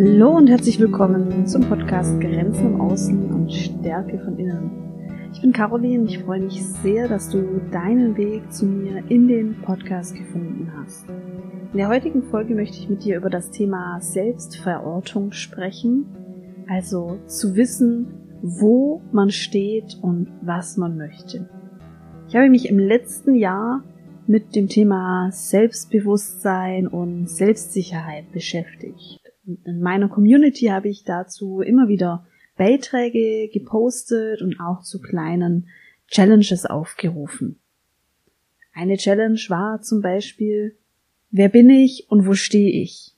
Hallo und herzlich willkommen zum Podcast Grenzen im Außen und Stärke von Innen. Ich bin Caroline, ich freue mich sehr, dass du deinen Weg zu mir in den Podcast gefunden hast. In der heutigen Folge möchte ich mit dir über das Thema Selbstverortung sprechen, also zu wissen, wo man steht und was man möchte. Ich habe mich im letzten Jahr mit dem Thema Selbstbewusstsein und Selbstsicherheit beschäftigt in meiner Community habe ich dazu immer wieder Beiträge gepostet und auch zu kleinen Challenges aufgerufen. Eine Challenge war zum Beispiel, wer bin ich und wo stehe ich?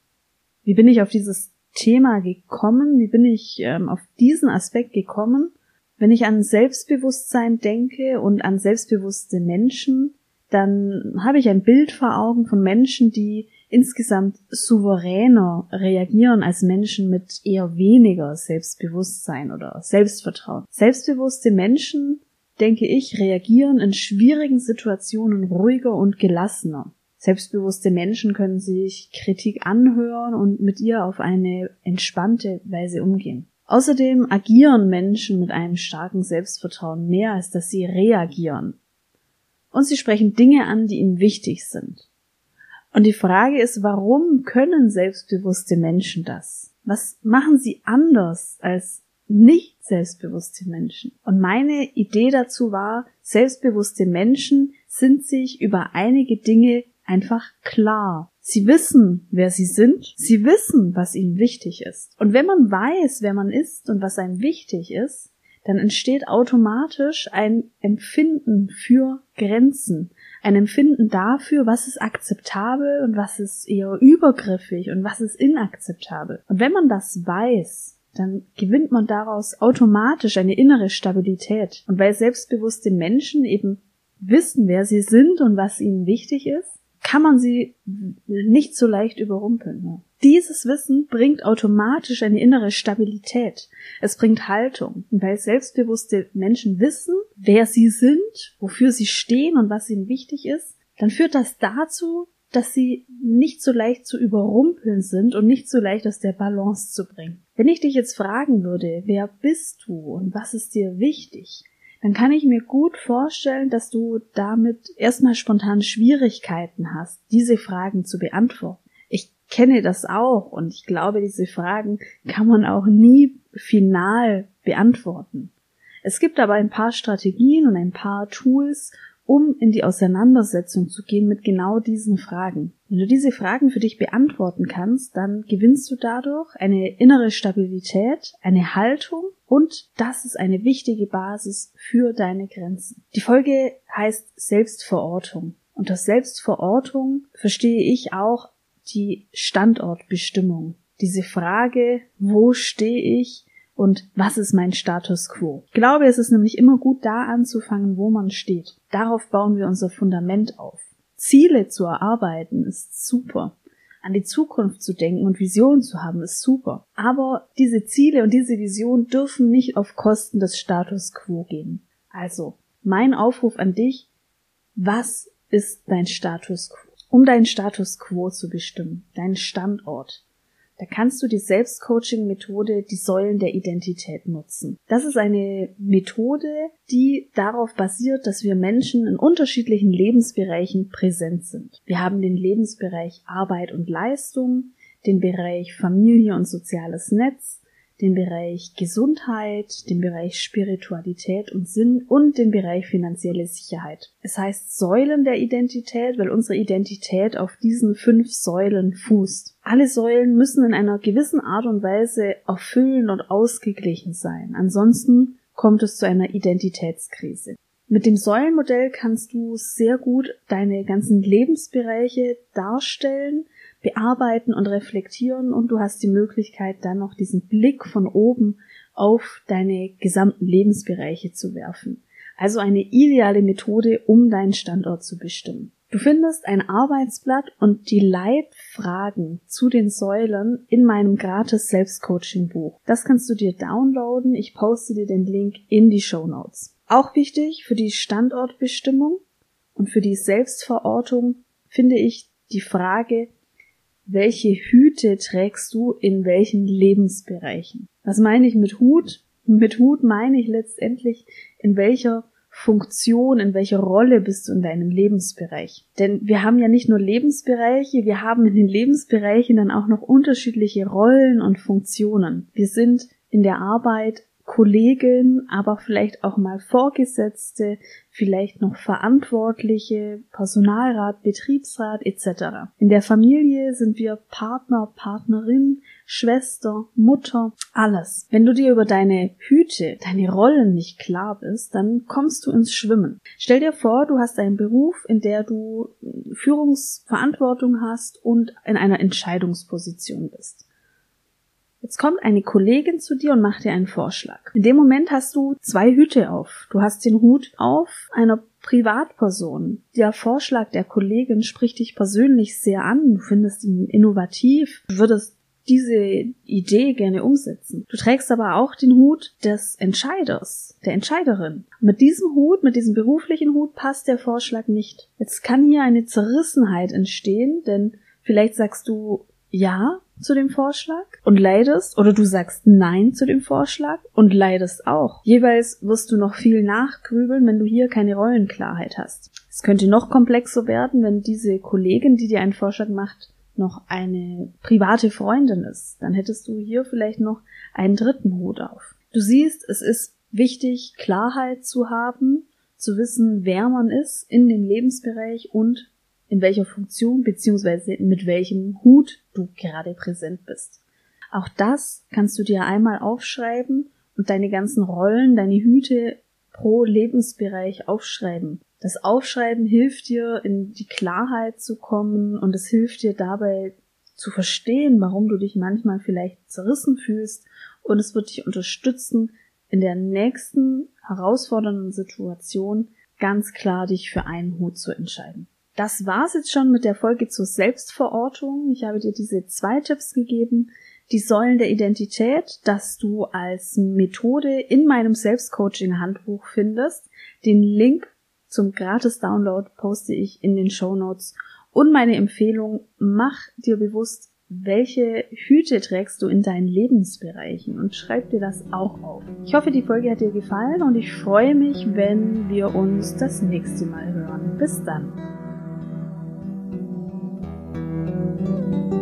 Wie bin ich auf dieses Thema gekommen? Wie bin ich ähm, auf diesen Aspekt gekommen? Wenn ich an Selbstbewusstsein denke und an selbstbewusste Menschen, dann habe ich ein Bild vor Augen von Menschen, die insgesamt souveräner reagieren als Menschen mit eher weniger Selbstbewusstsein oder Selbstvertrauen. Selbstbewusste Menschen, denke ich, reagieren in schwierigen Situationen ruhiger und gelassener. Selbstbewusste Menschen können sich Kritik anhören und mit ihr auf eine entspannte Weise umgehen. Außerdem agieren Menschen mit einem starken Selbstvertrauen mehr, als dass sie reagieren. Und sie sprechen Dinge an, die ihnen wichtig sind. Und die Frage ist, warum können selbstbewusste Menschen das? Was machen sie anders als nicht selbstbewusste Menschen? Und meine Idee dazu war, selbstbewusste Menschen sind sich über einige Dinge einfach klar. Sie wissen, wer sie sind. Sie wissen, was ihnen wichtig ist. Und wenn man weiß, wer man ist und was einem wichtig ist, dann entsteht automatisch ein Empfinden für Grenzen, ein Empfinden dafür, was ist akzeptabel und was ist eher übergriffig und was ist inakzeptabel. Und wenn man das weiß, dann gewinnt man daraus automatisch eine innere Stabilität. Und weil selbstbewusste Menschen eben wissen, wer sie sind und was ihnen wichtig ist, kann man sie nicht so leicht überrumpeln. Dieses Wissen bringt automatisch eine innere Stabilität. Es bringt Haltung. Und weil selbstbewusste Menschen wissen, wer sie sind, wofür sie stehen und was ihnen wichtig ist, dann führt das dazu, dass sie nicht so leicht zu überrumpeln sind und nicht so leicht aus der Balance zu bringen. Wenn ich dich jetzt fragen würde, wer bist du und was ist dir wichtig, dann kann ich mir gut vorstellen, dass du damit erstmal spontan Schwierigkeiten hast, diese Fragen zu beantworten kenne das auch und ich glaube, diese Fragen kann man auch nie final beantworten. Es gibt aber ein paar Strategien und ein paar Tools, um in die Auseinandersetzung zu gehen mit genau diesen Fragen. Wenn du diese Fragen für dich beantworten kannst, dann gewinnst du dadurch eine innere Stabilität, eine Haltung und das ist eine wichtige Basis für deine Grenzen. Die Folge heißt Selbstverortung. Unter Selbstverortung verstehe ich auch die Standortbestimmung. Diese Frage, wo stehe ich und was ist mein Status quo? Ich glaube, es ist nämlich immer gut da anzufangen, wo man steht. Darauf bauen wir unser Fundament auf. Ziele zu erarbeiten ist super. An die Zukunft zu denken und Visionen zu haben ist super. Aber diese Ziele und diese Vision dürfen nicht auf Kosten des Status quo gehen. Also, mein Aufruf an dich, was ist dein Status quo? um deinen Status quo zu bestimmen, deinen Standort. Da kannst du die Selbstcoaching-Methode, die Säulen der Identität nutzen. Das ist eine Methode, die darauf basiert, dass wir Menschen in unterschiedlichen Lebensbereichen präsent sind. Wir haben den Lebensbereich Arbeit und Leistung, den Bereich Familie und soziales Netz, den Bereich Gesundheit, den Bereich Spiritualität und Sinn und den Bereich finanzielle Sicherheit. Es heißt Säulen der Identität, weil unsere Identität auf diesen fünf Säulen fußt. Alle Säulen müssen in einer gewissen Art und Weise erfüllen und ausgeglichen sein. Ansonsten kommt es zu einer Identitätskrise. Mit dem Säulenmodell kannst du sehr gut deine ganzen Lebensbereiche darstellen, bearbeiten und reflektieren und du hast die Möglichkeit dann noch diesen Blick von oben auf deine gesamten Lebensbereiche zu werfen. Also eine ideale Methode, um deinen Standort zu bestimmen. Du findest ein Arbeitsblatt und die Leitfragen zu den Säulen in meinem gratis Selbstcoaching Buch. Das kannst du dir downloaden. Ich poste dir den Link in die Show Notes. Auch wichtig für die Standortbestimmung und für die Selbstverortung finde ich die Frage, welche Hüte trägst du in welchen Lebensbereichen. Was meine ich mit Hut? Mit Hut meine ich letztendlich, in welcher Funktion, in welcher Rolle bist du in deinem Lebensbereich. Denn wir haben ja nicht nur Lebensbereiche, wir haben in den Lebensbereichen dann auch noch unterschiedliche Rollen und Funktionen. Wir sind in der Arbeit Kollegen, aber vielleicht auch mal Vorgesetzte, vielleicht noch Verantwortliche, Personalrat, Betriebsrat etc. In der Familie sind wir Partner, Partnerin, Schwester, Mutter, alles. Wenn du dir über deine Hüte, deine Rollen nicht klar bist, dann kommst du ins Schwimmen. Stell dir vor, du hast einen Beruf, in der du Führungsverantwortung hast und in einer Entscheidungsposition bist. Jetzt kommt eine Kollegin zu dir und macht dir einen Vorschlag. In dem Moment hast du zwei Hüte auf. Du hast den Hut auf einer Privatperson. Der Vorschlag der Kollegin spricht dich persönlich sehr an. Du findest ihn innovativ. Du würdest diese Idee gerne umsetzen. Du trägst aber auch den Hut des Entscheiders, der Entscheiderin. Mit diesem Hut, mit diesem beruflichen Hut passt der Vorschlag nicht. Jetzt kann hier eine Zerrissenheit entstehen, denn vielleicht sagst du, ja, zu dem Vorschlag und leidest oder du sagst Nein zu dem Vorschlag und leidest auch. Jeweils wirst du noch viel nachgrübeln, wenn du hier keine Rollenklarheit hast. Es könnte noch komplexer werden, wenn diese Kollegin, die dir einen Vorschlag macht, noch eine private Freundin ist. Dann hättest du hier vielleicht noch einen dritten Hut auf. Du siehst, es ist wichtig, Klarheit zu haben, zu wissen, wer man ist in dem Lebensbereich und in welcher Funktion bzw. mit welchem Hut du gerade präsent bist. Auch das kannst du dir einmal aufschreiben und deine ganzen Rollen, deine Hüte pro Lebensbereich aufschreiben. Das Aufschreiben hilft dir, in die Klarheit zu kommen und es hilft dir dabei zu verstehen, warum du dich manchmal vielleicht zerrissen fühlst und es wird dich unterstützen, in der nächsten herausfordernden Situation ganz klar dich für einen Hut zu entscheiden. Das war's jetzt schon mit der Folge zur Selbstverortung. Ich habe dir diese zwei Tipps gegeben. Die Säulen der Identität, dass du als Methode in meinem Selbstcoaching-Handbuch findest. Den Link zum Gratis-Download poste ich in den Show Notes. Und meine Empfehlung, mach dir bewusst, welche Hüte trägst du in deinen Lebensbereichen und schreib dir das auch auf. Ich hoffe, die Folge hat dir gefallen und ich freue mich, wenn wir uns das nächste Mal hören. Bis dann. Thank you.